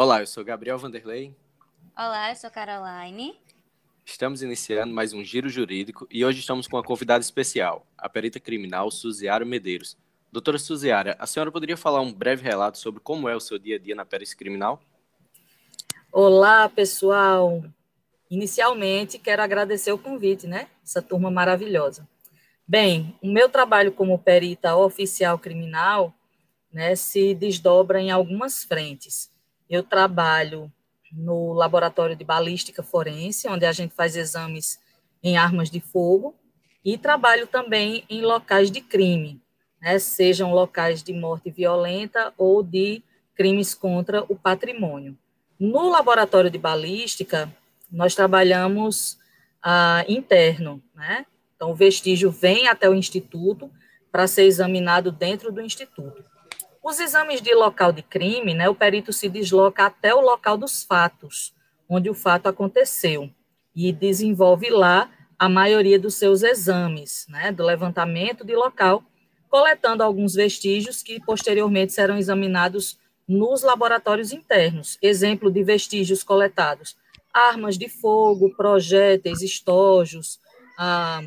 Olá, eu sou Gabriel Vanderlei. Olá, eu sou Caroline. Estamos iniciando mais um Giro Jurídico e hoje estamos com uma convidada especial, a perita criminal Suziara Medeiros. Doutora Suziara, a senhora poderia falar um breve relato sobre como é o seu dia a dia na perícia criminal? Olá, pessoal. Inicialmente, quero agradecer o convite, né? Essa turma maravilhosa. Bem, o meu trabalho como perita oficial criminal né, se desdobra em algumas frentes. Eu trabalho no laboratório de balística forense, onde a gente faz exames em armas de fogo, e trabalho também em locais de crime, né, sejam locais de morte violenta ou de crimes contra o patrimônio. No laboratório de balística, nós trabalhamos ah, interno, né? Então, o vestígio vem até o instituto para ser examinado dentro do instituto. Os exames de local de crime, né, o perito se desloca até o local dos fatos, onde o fato aconteceu, e desenvolve lá a maioria dos seus exames, né, do levantamento de local, coletando alguns vestígios que posteriormente serão examinados nos laboratórios internos. Exemplo de vestígios coletados: armas de fogo, projéteis, estojos, ah,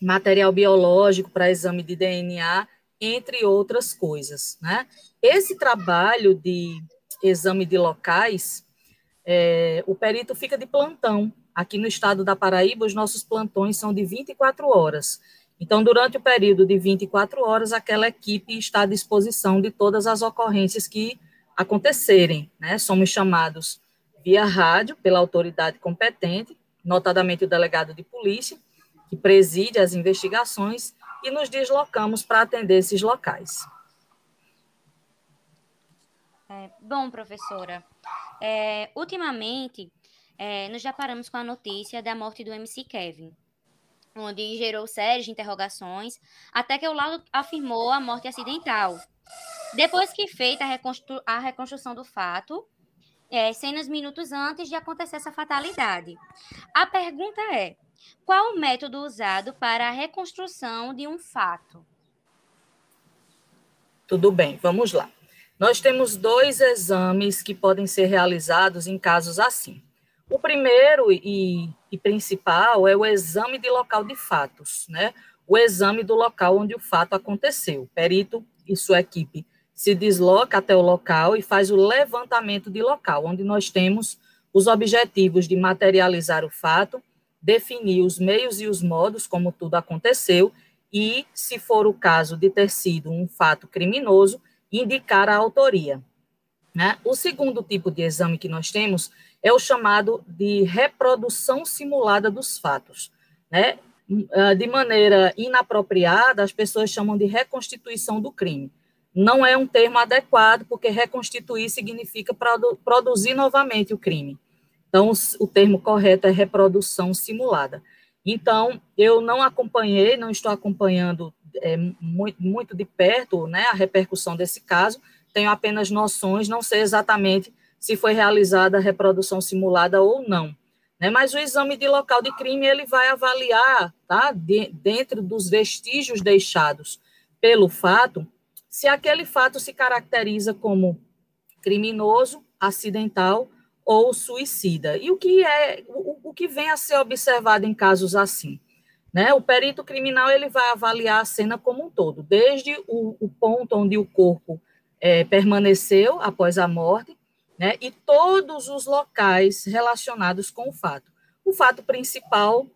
material biológico para exame de DNA, entre outras coisas. Né? Esse trabalho de exame de locais, é, o perito fica de plantão. Aqui no estado da Paraíba, os nossos plantões são de 24 horas. Então, durante o período de 24 horas, aquela equipe está à disposição de todas as ocorrências que acontecerem. Né? Somos chamados via rádio pela autoridade competente, notadamente o delegado de polícia, que preside as investigações, e nos deslocamos para atender esses locais. É, bom, professora, é, ultimamente é, nos deparamos com a notícia da morte do MC Kevin, onde gerou sérias interrogações, até que o lado afirmou a morte acidental. Depois que feita a, reconstru a reconstrução do fato, é, cenas minutos antes de acontecer essa fatalidade. A pergunta é: qual o método usado para a reconstrução de um fato? Tudo bem, vamos lá. Nós temos dois exames que podem ser realizados em casos assim. O primeiro e, e, principal é o exame de local de fatos, né? O exame do local onde o fato aconteceu. O perito e sua equipe se desloca até o local e faz o levantamento de local, onde nós temos os objetivos de materializar o fato, definir os meios e os modos como tudo aconteceu e, se for o caso de ter sido um fato criminoso, indicar a autoria. Né? O segundo tipo de exame que nós temos é o chamado de reprodução simulada dos fatos. Né? Ah, de maneira inapropriada, as pessoas chamam de reconstituição do crime. Não é um termo adequado, porque reconstituir significa produ produzir novamente o crime. Então, o termo correto é reprodução simulada. Então, eu não acompanhei, não estou acompanhando é, muito, muito de perto né, a repercussão desse caso, tenho apenas noções, não sei exatamente se foi realizada a reprodução simulada ou não. Né, mas o exame de local de crime ele vai avaliar, tá, de, dentro dos vestígios deixados pelo fato, se aquele fato se caracteriza como criminoso, acidental ou suicida. E o que é o, o que vem a ser observado em casos assim? Né? O perito criminal ele vai avaliar a cena como um todo, desde o, o ponto onde o corpo é, permaneceu após a morte, né? e todos os locais relacionados com o fato. O fato principal,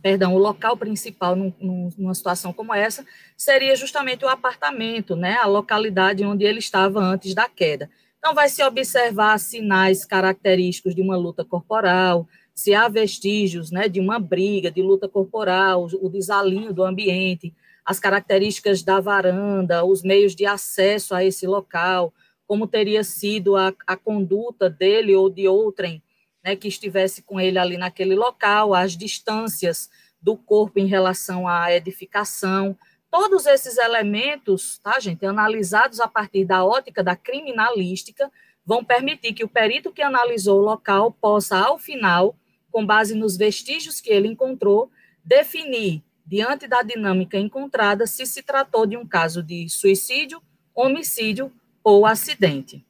perdão, o local principal num, numa situação como essa seria justamente o apartamento, né? a localidade onde ele estava antes da queda. Então, vai se observar sinais característicos de uma luta corporal, se há vestígios né, de uma briga, de luta corporal, o desalinho do ambiente, as características da varanda, os meios de acesso a esse local, como teria sido a, a conduta dele ou de outrem né, que estivesse com ele ali naquele local, as distâncias do corpo em relação à edificação, Todos esses elementos, tá, gente, analisados a partir da ótica da criminalística, vão permitir que o perito que analisou o local possa, ao final, com base nos vestígios que ele encontrou, definir, diante da dinâmica encontrada, se se tratou de um caso de suicídio, homicídio ou acidente.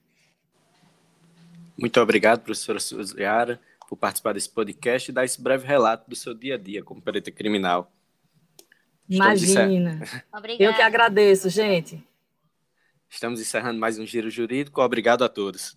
Muito obrigado, professora Suziara, por participar desse podcast e dar esse breve relato do seu dia a dia como perita criminal. Imagina. Eu que agradeço, gente. Estamos encerrando mais um Giro Jurídico. Obrigado a todos.